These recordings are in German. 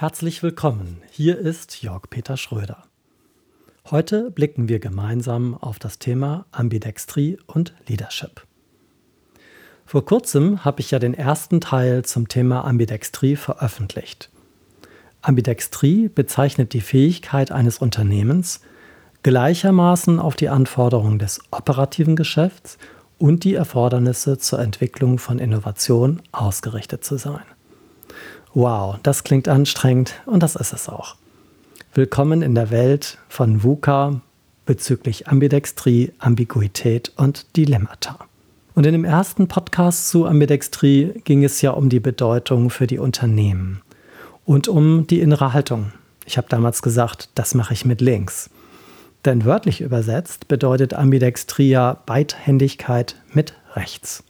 Herzlich willkommen, hier ist Jörg Peter Schröder. Heute blicken wir gemeinsam auf das Thema Ambidextrie und Leadership. Vor kurzem habe ich ja den ersten Teil zum Thema Ambidextrie veröffentlicht. Ambidextrie bezeichnet die Fähigkeit eines Unternehmens, gleichermaßen auf die Anforderungen des operativen Geschäfts und die Erfordernisse zur Entwicklung von Innovation ausgerichtet zu sein. Wow, das klingt anstrengend und das ist es auch. Willkommen in der Welt von VUCA bezüglich Ambidextrie, Ambiguität und Dilemmata. Und in dem ersten Podcast zu Ambidextrie ging es ja um die Bedeutung für die Unternehmen und um die innere Haltung. Ich habe damals gesagt, das mache ich mit links. Denn wörtlich übersetzt bedeutet Ambidextrie ja Beidhändigkeit mit rechts.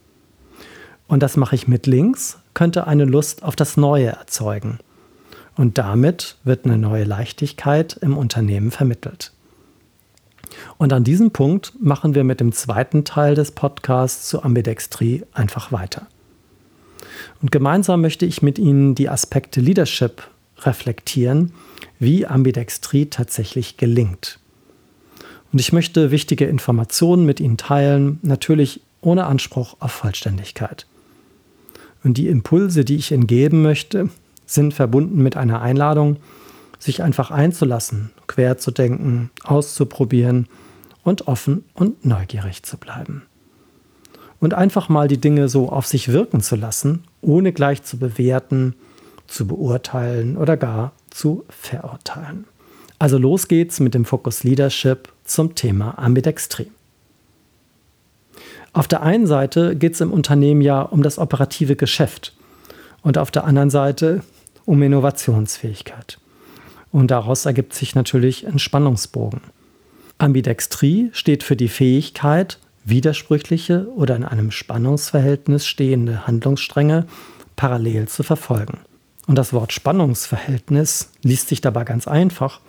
Und das mache ich mit links, könnte eine Lust auf das Neue erzeugen. Und damit wird eine neue Leichtigkeit im Unternehmen vermittelt. Und an diesem Punkt machen wir mit dem zweiten Teil des Podcasts zu Ambidextrie einfach weiter. Und gemeinsam möchte ich mit Ihnen die Aspekte Leadership reflektieren, wie Ambidextrie tatsächlich gelingt. Und ich möchte wichtige Informationen mit Ihnen teilen, natürlich ohne Anspruch auf Vollständigkeit. Und die Impulse, die ich Ihnen geben möchte, sind verbunden mit einer Einladung, sich einfach einzulassen, quer zu denken, auszuprobieren und offen und neugierig zu bleiben. Und einfach mal die Dinge so auf sich wirken zu lassen, ohne gleich zu bewerten, zu beurteilen oder gar zu verurteilen. Also los geht's mit dem Fokus Leadership zum Thema Ambidextrie. Auf der einen Seite geht es im Unternehmen ja um das operative Geschäft und auf der anderen Seite um Innovationsfähigkeit. Und daraus ergibt sich natürlich ein Spannungsbogen. Ambidextrie steht für die Fähigkeit, widersprüchliche oder in einem Spannungsverhältnis stehende Handlungsstränge parallel zu verfolgen. Und das Wort Spannungsverhältnis liest sich dabei ganz einfach,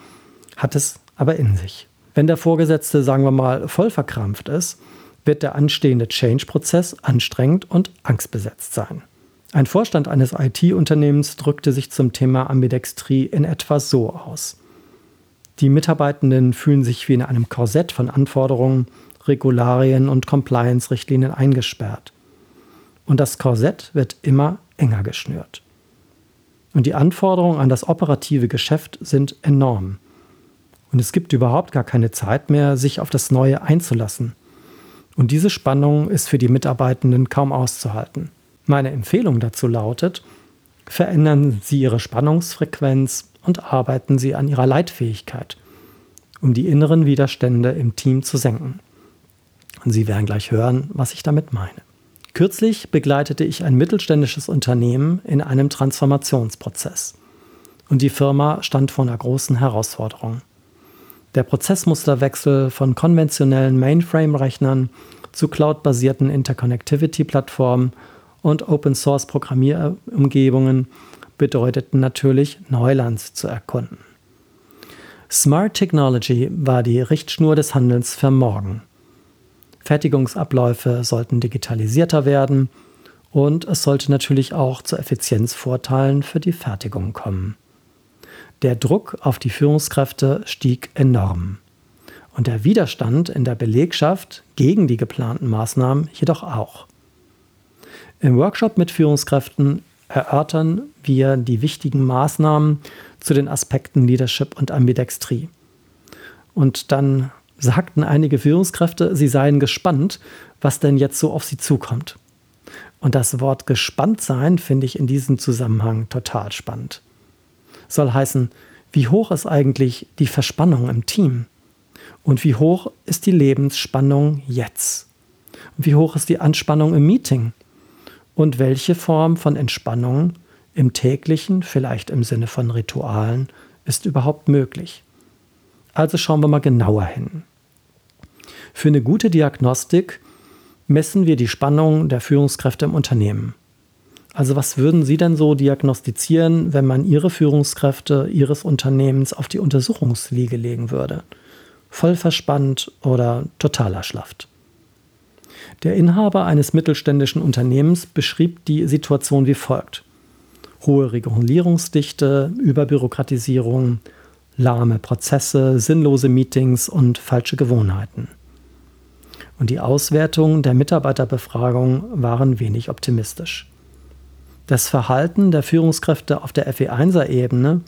hat es aber in sich. Wenn der Vorgesetzte, sagen wir mal, voll verkrampft ist, wird der anstehende Change-Prozess anstrengend und angstbesetzt sein. Ein Vorstand eines IT-Unternehmens drückte sich zum Thema Ambidextrie in etwa so aus. Die Mitarbeitenden fühlen sich wie in einem Korsett von Anforderungen, Regularien und Compliance-Richtlinien eingesperrt. Und das Korsett wird immer enger geschnürt. Und die Anforderungen an das operative Geschäft sind enorm. Und es gibt überhaupt gar keine Zeit mehr, sich auf das Neue einzulassen. Und diese Spannung ist für die Mitarbeitenden kaum auszuhalten. Meine Empfehlung dazu lautet, verändern Sie Ihre Spannungsfrequenz und arbeiten Sie an Ihrer Leitfähigkeit, um die inneren Widerstände im Team zu senken. Und Sie werden gleich hören, was ich damit meine. Kürzlich begleitete ich ein mittelständisches Unternehmen in einem Transformationsprozess. Und die Firma stand vor einer großen Herausforderung. Der Prozessmusterwechsel von konventionellen Mainframe-Rechnern zu cloud-basierten Interconnectivity-Plattformen und Open-Source-Programmierumgebungen bedeuteten natürlich Neuland zu erkunden. Smart Technology war die Richtschnur des Handelns für morgen. Fertigungsabläufe sollten digitalisierter werden und es sollte natürlich auch zu Effizienzvorteilen für die Fertigung kommen. Der Druck auf die Führungskräfte stieg enorm. Und der Widerstand in der Belegschaft gegen die geplanten Maßnahmen jedoch auch. Im Workshop mit Führungskräften erörtern wir die wichtigen Maßnahmen zu den Aspekten Leadership und Ambidextrie. Und dann sagten einige Führungskräfte, sie seien gespannt, was denn jetzt so auf sie zukommt. Und das Wort gespannt sein finde ich in diesem Zusammenhang total spannend soll heißen, wie hoch ist eigentlich die Verspannung im Team? Und wie hoch ist die Lebensspannung jetzt? Wie hoch ist die Anspannung im Meeting? Und welche Form von Entspannung im täglichen, vielleicht im Sinne von Ritualen, ist überhaupt möglich? Also schauen wir mal genauer hin. Für eine gute Diagnostik messen wir die Spannung der Führungskräfte im Unternehmen. Also was würden Sie denn so diagnostizieren, wenn man Ihre Führungskräfte Ihres Unternehmens auf die Untersuchungsliege legen würde? Voll verspannt oder total erschlafft? Der Inhaber eines mittelständischen Unternehmens beschrieb die Situation wie folgt. Hohe Regulierungsdichte, Überbürokratisierung, lahme Prozesse, sinnlose Meetings und falsche Gewohnheiten. Und die Auswertungen der Mitarbeiterbefragung waren wenig optimistisch. Das Verhalten der Führungskräfte auf der FE1er-Ebene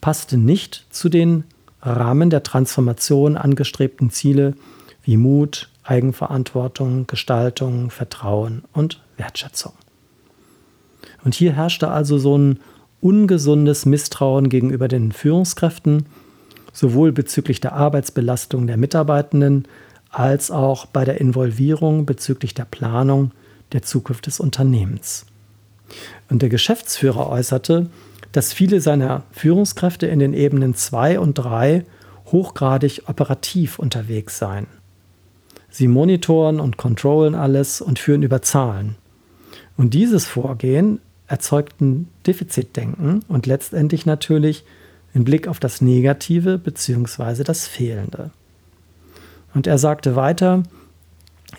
passte nicht zu den Rahmen der Transformation angestrebten Ziele wie Mut, Eigenverantwortung, Gestaltung, Vertrauen und Wertschätzung. Und hier herrschte also so ein ungesundes Misstrauen gegenüber den Führungskräften, sowohl bezüglich der Arbeitsbelastung der Mitarbeitenden als auch bei der Involvierung bezüglich der Planung der Zukunft des Unternehmens. Und der Geschäftsführer äußerte, dass viele seiner Führungskräfte in den Ebenen 2 und 3 hochgradig operativ unterwegs seien. Sie monitoren und kontrollen alles und führen über Zahlen. Und dieses Vorgehen erzeugt ein Defizitdenken und letztendlich natürlich einen Blick auf das Negative bzw. das Fehlende. Und er sagte weiter,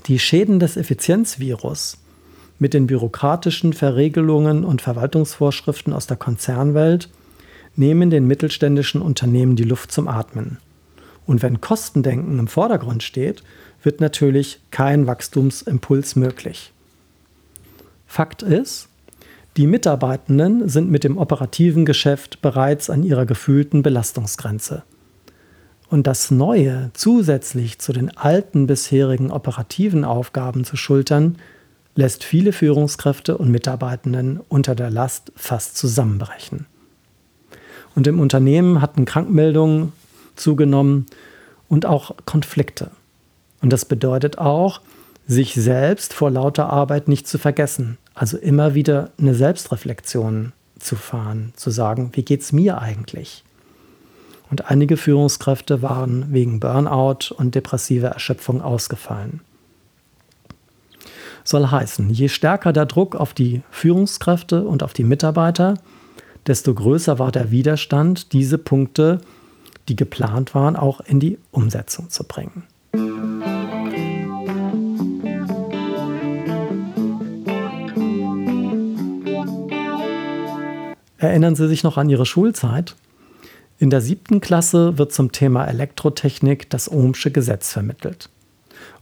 die Schäden des Effizienzvirus mit den bürokratischen Verregelungen und Verwaltungsvorschriften aus der Konzernwelt nehmen den mittelständischen Unternehmen die Luft zum Atmen. Und wenn Kostendenken im Vordergrund steht, wird natürlich kein Wachstumsimpuls möglich. Fakt ist, die Mitarbeitenden sind mit dem operativen Geschäft bereits an ihrer gefühlten Belastungsgrenze. Und das Neue zusätzlich zu den alten bisherigen operativen Aufgaben zu schultern, lässt viele Führungskräfte und Mitarbeitenden unter der Last fast zusammenbrechen. Und im Unternehmen hatten Krankmeldungen zugenommen und auch Konflikte. Und das bedeutet auch, sich selbst vor lauter Arbeit nicht zu vergessen. Also immer wieder eine Selbstreflexion zu fahren, zu sagen, wie geht es mir eigentlich? Und einige Führungskräfte waren wegen Burnout und depressiver Erschöpfung ausgefallen soll heißen, je stärker der Druck auf die Führungskräfte und auf die Mitarbeiter, desto größer war der Widerstand, diese Punkte, die geplant waren, auch in die Umsetzung zu bringen. Erinnern Sie sich noch an Ihre Schulzeit? In der siebten Klasse wird zum Thema Elektrotechnik das Ohmsche Gesetz vermittelt.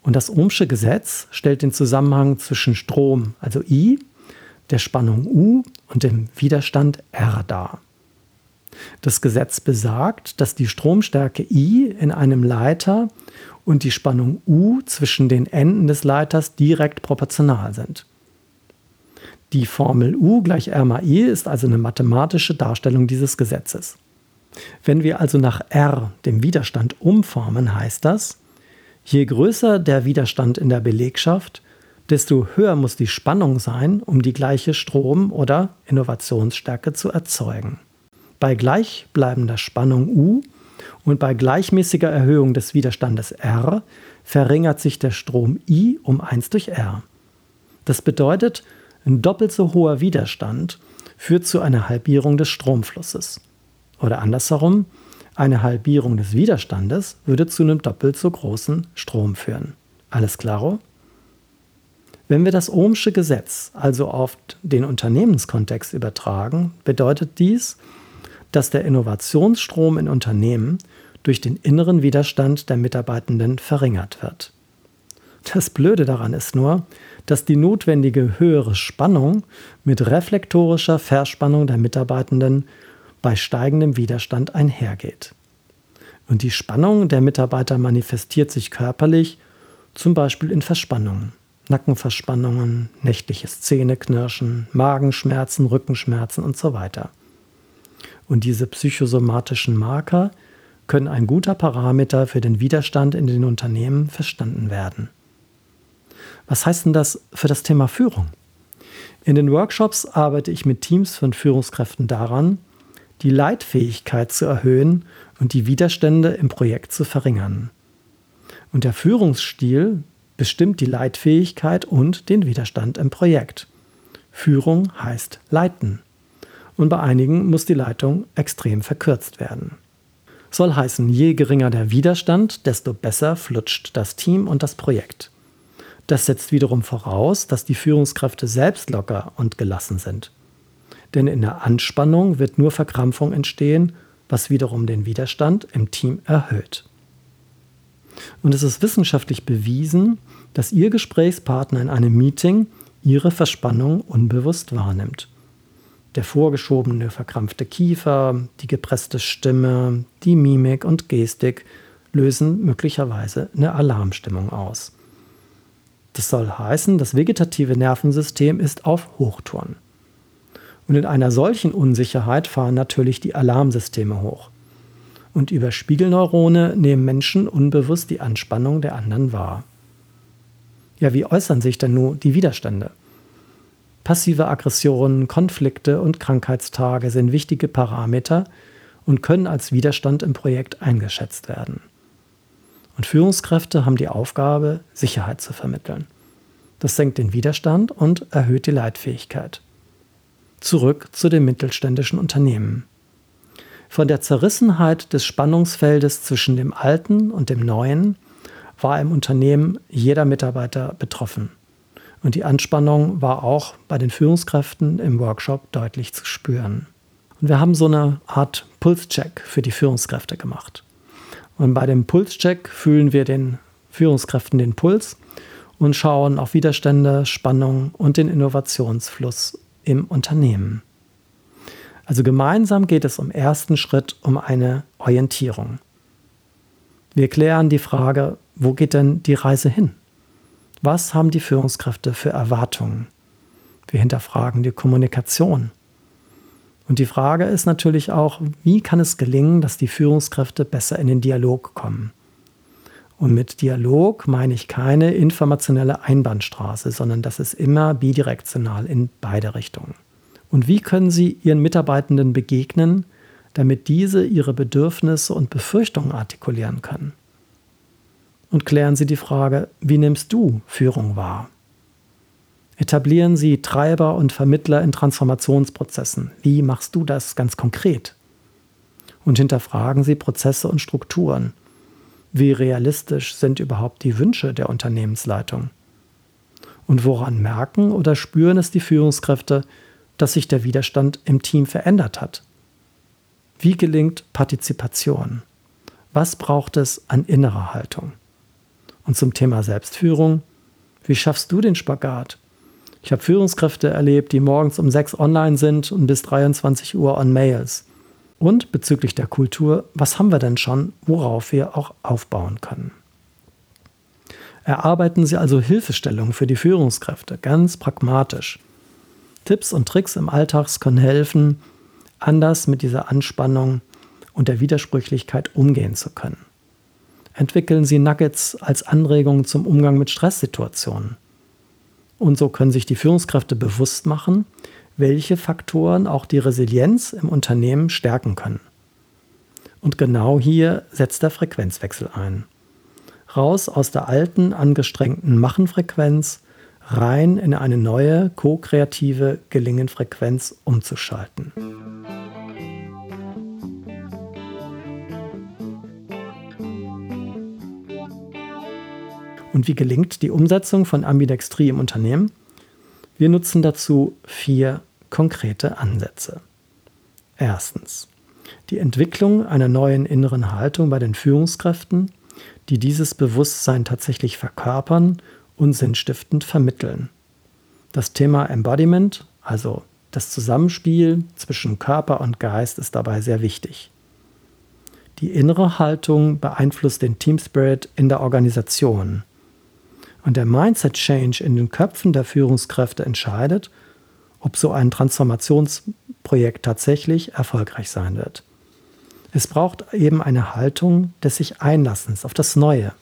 Und das Ohmsche Gesetz stellt den Zusammenhang zwischen Strom, also I, der Spannung U und dem Widerstand R dar. Das Gesetz besagt, dass die Stromstärke I in einem Leiter und die Spannung U zwischen den Enden des Leiters direkt proportional sind. Die Formel U gleich R mal I ist also eine mathematische Darstellung dieses Gesetzes. Wenn wir also nach R, dem Widerstand, umformen, heißt das, Je größer der Widerstand in der Belegschaft, desto höher muss die Spannung sein, um die gleiche Strom- oder Innovationsstärke zu erzeugen. Bei gleichbleibender Spannung U und bei gleichmäßiger Erhöhung des Widerstandes R verringert sich der Strom I um 1 durch R. Das bedeutet, ein doppelt so hoher Widerstand führt zu einer Halbierung des Stromflusses. Oder andersherum, eine Halbierung des Widerstandes würde zu einem doppelt so großen Strom führen. Alles klaro? Wenn wir das Ohmsche Gesetz also auf den Unternehmenskontext übertragen, bedeutet dies, dass der Innovationsstrom in Unternehmen durch den inneren Widerstand der Mitarbeitenden verringert wird. Das Blöde daran ist nur, dass die notwendige höhere Spannung mit reflektorischer Verspannung der Mitarbeitenden bei steigendem Widerstand einhergeht. Und die Spannung der Mitarbeiter manifestiert sich körperlich, zum Beispiel in Verspannungen, Nackenverspannungen, nächtliches Zähneknirschen, Magenschmerzen, Rückenschmerzen und so weiter. Und diese psychosomatischen Marker können ein guter Parameter für den Widerstand in den Unternehmen verstanden werden. Was heißt denn das für das Thema Führung? In den Workshops arbeite ich mit Teams von Führungskräften daran, die Leitfähigkeit zu erhöhen und die Widerstände im Projekt zu verringern. Und der Führungsstil bestimmt die Leitfähigkeit und den Widerstand im Projekt. Führung heißt leiten. Und bei einigen muss die Leitung extrem verkürzt werden. Soll heißen, je geringer der Widerstand, desto besser flutscht das Team und das Projekt. Das setzt wiederum voraus, dass die Führungskräfte selbst locker und gelassen sind. Denn in der Anspannung wird nur Verkrampfung entstehen, was wiederum den Widerstand im Team erhöht. Und es ist wissenschaftlich bewiesen, dass Ihr Gesprächspartner in einem Meeting Ihre Verspannung unbewusst wahrnimmt. Der vorgeschobene, verkrampfte Kiefer, die gepresste Stimme, die Mimik und Gestik lösen möglicherweise eine Alarmstimmung aus. Das soll heißen, das vegetative Nervensystem ist auf Hochtouren. Und in einer solchen Unsicherheit fahren natürlich die Alarmsysteme hoch. Und über Spiegelneurone nehmen Menschen unbewusst die Anspannung der anderen wahr. Ja, wie äußern sich denn nun die Widerstände? Passive Aggressionen, Konflikte und Krankheitstage sind wichtige Parameter und können als Widerstand im Projekt eingeschätzt werden. Und Führungskräfte haben die Aufgabe, Sicherheit zu vermitteln. Das senkt den Widerstand und erhöht die Leitfähigkeit. Zurück zu den mittelständischen Unternehmen. Von der Zerrissenheit des Spannungsfeldes zwischen dem Alten und dem Neuen war im Unternehmen jeder Mitarbeiter betroffen. Und die Anspannung war auch bei den Führungskräften im Workshop deutlich zu spüren. Und wir haben so eine Art Pulscheck für die Führungskräfte gemacht. Und bei dem Pulscheck fühlen wir den Führungskräften den Puls und schauen auf Widerstände, Spannung und den Innovationsfluss im Unternehmen. Also gemeinsam geht es im ersten Schritt um eine Orientierung. Wir klären die Frage, wo geht denn die Reise hin? Was haben die Führungskräfte für Erwartungen? Wir hinterfragen die Kommunikation. Und die Frage ist natürlich auch, wie kann es gelingen, dass die Führungskräfte besser in den Dialog kommen? Und mit Dialog meine ich keine informationelle Einbahnstraße, sondern das ist immer bidirektional in beide Richtungen. Und wie können Sie Ihren Mitarbeitenden begegnen, damit diese ihre Bedürfnisse und Befürchtungen artikulieren können? Und klären Sie die Frage, wie nimmst du Führung wahr? Etablieren Sie Treiber und Vermittler in Transformationsprozessen. Wie machst du das ganz konkret? Und hinterfragen Sie Prozesse und Strukturen. Wie realistisch sind überhaupt die Wünsche der Unternehmensleitung? Und woran merken oder spüren es die Führungskräfte, dass sich der Widerstand im Team verändert hat? Wie gelingt Partizipation? Was braucht es an innerer Haltung? Und zum Thema Selbstführung, wie schaffst du den Spagat? Ich habe Führungskräfte erlebt, die morgens um sechs online sind und bis 23 Uhr on Mails. Und bezüglich der Kultur, was haben wir denn schon, worauf wir auch aufbauen können? Erarbeiten Sie also Hilfestellungen für die Führungskräfte, ganz pragmatisch. Tipps und Tricks im Alltag können helfen, anders mit dieser Anspannung und der Widersprüchlichkeit umgehen zu können. Entwickeln Sie Nuggets als Anregung zum Umgang mit Stresssituationen. Und so können sich die Führungskräfte bewusst machen, welche Faktoren auch die Resilienz im Unternehmen stärken können. Und genau hier setzt der Frequenzwechsel ein. Raus aus der alten, angestrengten Machenfrequenz, rein in eine neue, ko-kreative Gelingenfrequenz umzuschalten. Und wie gelingt die Umsetzung von Ambidextrie im Unternehmen? Wir nutzen dazu vier konkrete Ansätze. Erstens. Die Entwicklung einer neuen inneren Haltung bei den Führungskräften, die dieses Bewusstsein tatsächlich verkörpern und sinnstiftend vermitteln. Das Thema Embodiment, also das Zusammenspiel zwischen Körper und Geist, ist dabei sehr wichtig. Die innere Haltung beeinflusst den Team Spirit in der Organisation. Und der Mindset Change in den Köpfen der Führungskräfte entscheidet, ob so ein Transformationsprojekt tatsächlich erfolgreich sein wird. Es braucht eben eine Haltung des sich Einlassens auf das Neue.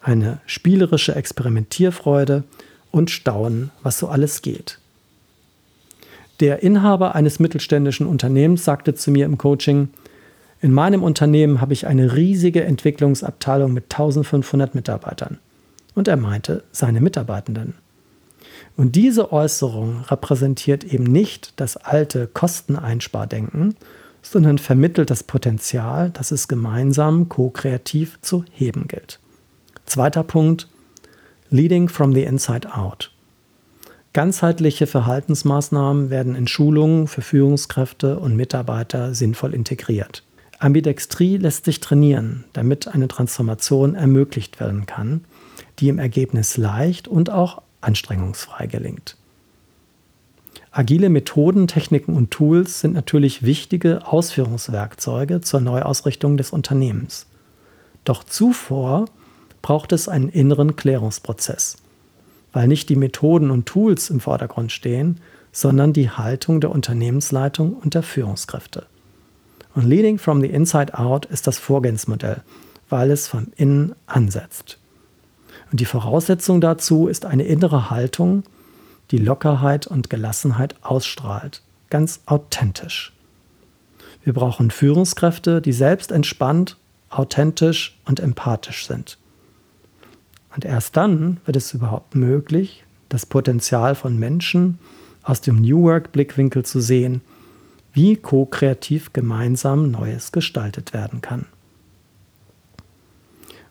eine spielerische Experimentierfreude und Staunen, was so alles geht. Der Inhaber eines mittelständischen Unternehmens sagte zu mir im Coaching, in meinem Unternehmen habe ich eine riesige Entwicklungsabteilung mit 1500 Mitarbeitern. Und er meinte seine Mitarbeitenden. Und diese Äußerung repräsentiert eben nicht das alte Kosteneinspardenken, sondern vermittelt das Potenzial, das es gemeinsam ko-kreativ zu heben gilt. Zweiter Punkt, Leading from the Inside Out. Ganzheitliche Verhaltensmaßnahmen werden in Schulungen für Führungskräfte und Mitarbeiter sinnvoll integriert. Ambidextrie lässt sich trainieren, damit eine Transformation ermöglicht werden kann, die im Ergebnis leicht und auch anstrengungsfrei gelingt. Agile Methoden, Techniken und Tools sind natürlich wichtige Ausführungswerkzeuge zur Neuausrichtung des Unternehmens. Doch zuvor braucht es einen inneren Klärungsprozess, weil nicht die Methoden und Tools im Vordergrund stehen, sondern die Haltung der Unternehmensleitung und der Führungskräfte. Und Leading from the Inside Out ist das Vorgehensmodell, weil es von innen ansetzt. Und die Voraussetzung dazu ist eine innere Haltung, die Lockerheit und Gelassenheit ausstrahlt, ganz authentisch. Wir brauchen Führungskräfte, die selbst entspannt, authentisch und empathisch sind. Und erst dann wird es überhaupt möglich, das Potenzial von Menschen aus dem New Work-Blickwinkel zu sehen, wie ko-kreativ gemeinsam Neues gestaltet werden kann.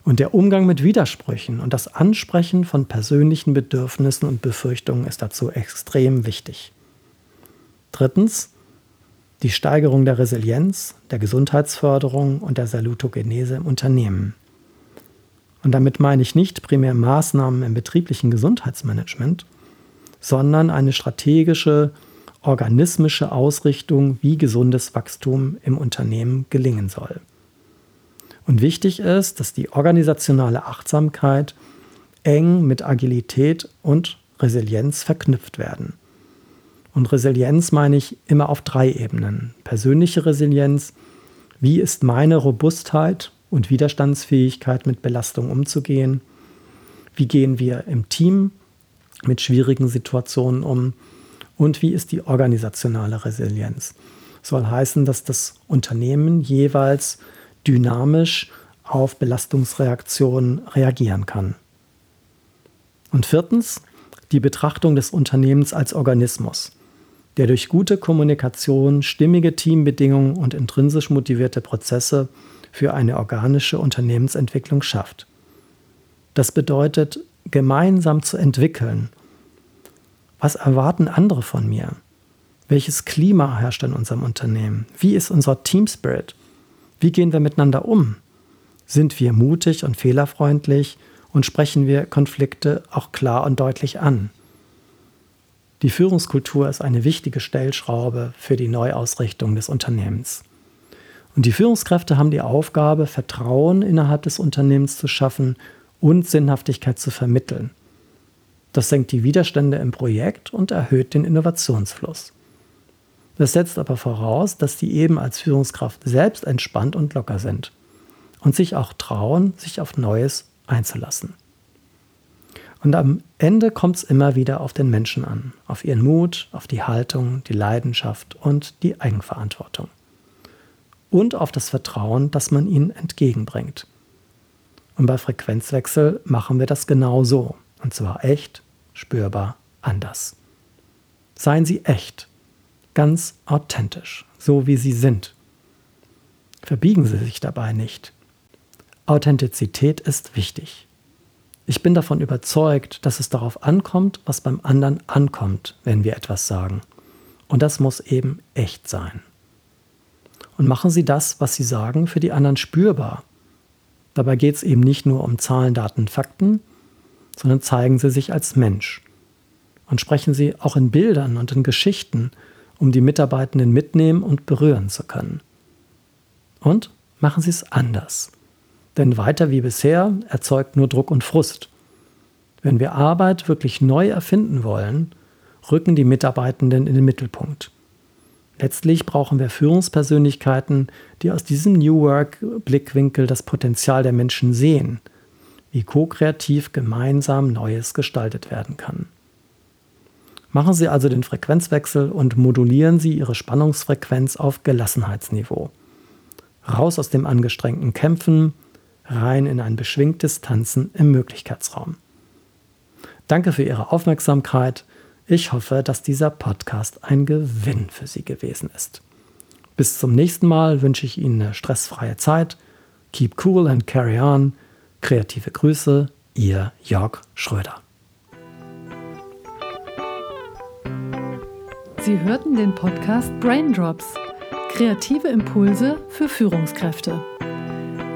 Und der Umgang mit Widersprüchen und das Ansprechen von persönlichen Bedürfnissen und Befürchtungen ist dazu extrem wichtig. Drittens, die Steigerung der Resilienz, der Gesundheitsförderung und der Salutogenese im Unternehmen. Und damit meine ich nicht primär Maßnahmen im betrieblichen Gesundheitsmanagement, sondern eine strategische, organismische Ausrichtung, wie gesundes Wachstum im Unternehmen gelingen soll. Und wichtig ist, dass die organisationale Achtsamkeit eng mit Agilität und Resilienz verknüpft werden. Und Resilienz meine ich immer auf drei Ebenen. Persönliche Resilienz, wie ist meine Robustheit und Widerstandsfähigkeit mit Belastung umzugehen? Wie gehen wir im Team mit schwierigen Situationen um? Und wie ist die organisationale Resilienz? Soll heißen, dass das Unternehmen jeweils dynamisch auf Belastungsreaktionen reagieren kann. Und viertens, die Betrachtung des Unternehmens als Organismus, der durch gute Kommunikation, stimmige Teambedingungen und intrinsisch motivierte Prozesse für eine organische Unternehmensentwicklung schafft. Das bedeutet, gemeinsam zu entwickeln. Was erwarten andere von mir? Welches Klima herrscht in unserem Unternehmen? Wie ist unser Team Spirit? Wie gehen wir miteinander um? Sind wir mutig und fehlerfreundlich und sprechen wir Konflikte auch klar und deutlich an? Die Führungskultur ist eine wichtige Stellschraube für die Neuausrichtung des Unternehmens. Und die Führungskräfte haben die Aufgabe, Vertrauen innerhalb des Unternehmens zu schaffen und Sinnhaftigkeit zu vermitteln. Das senkt die Widerstände im Projekt und erhöht den Innovationsfluss. Das setzt aber voraus, dass die eben als Führungskraft selbst entspannt und locker sind und sich auch trauen, sich auf Neues einzulassen. Und am Ende kommt es immer wieder auf den Menschen an, auf ihren Mut, auf die Haltung, die Leidenschaft und die Eigenverantwortung. Und auf das Vertrauen, das man ihnen entgegenbringt. Und bei Frequenzwechsel machen wir das genau so. Und zwar echt, spürbar, anders. Seien Sie echt ganz authentisch, so wie sie sind. Verbiegen Sie sich dabei nicht. Authentizität ist wichtig. Ich bin davon überzeugt, dass es darauf ankommt, was beim anderen ankommt, wenn wir etwas sagen. Und das muss eben echt sein. Und machen Sie das, was Sie sagen, für die anderen spürbar. Dabei geht es eben nicht nur um Zahlen, Daten, Fakten, sondern zeigen Sie sich als Mensch. Und sprechen Sie auch in Bildern und in Geschichten um die Mitarbeitenden mitnehmen und berühren zu können. Und machen Sie es anders. Denn weiter wie bisher erzeugt nur Druck und Frust. Wenn wir Arbeit wirklich neu erfinden wollen, rücken die Mitarbeitenden in den Mittelpunkt. Letztlich brauchen wir Führungspersönlichkeiten, die aus diesem New Work-Blickwinkel das Potenzial der Menschen sehen, wie ko-kreativ gemeinsam Neues gestaltet werden kann. Machen Sie also den Frequenzwechsel und modulieren Sie Ihre Spannungsfrequenz auf Gelassenheitsniveau. Raus aus dem angestrengten Kämpfen, rein in ein beschwingtes Tanzen im Möglichkeitsraum. Danke für Ihre Aufmerksamkeit. Ich hoffe, dass dieser Podcast ein Gewinn für Sie gewesen ist. Bis zum nächsten Mal wünsche ich Ihnen eine stressfreie Zeit. Keep cool and carry on. Kreative Grüße, Ihr Jörg Schröder. Sie hörten den Podcast Braindrops. Kreative Impulse für Führungskräfte.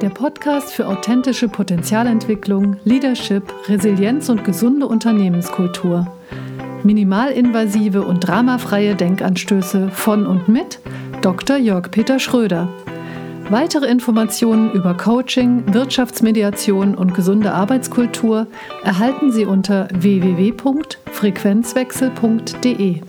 Der Podcast für authentische Potenzialentwicklung, Leadership, Resilienz und gesunde Unternehmenskultur. Minimalinvasive und dramafreie Denkanstöße von und mit Dr. Jörg Peter Schröder. Weitere Informationen über Coaching, Wirtschaftsmediation und gesunde Arbeitskultur erhalten Sie unter www.frequenzwechsel.de.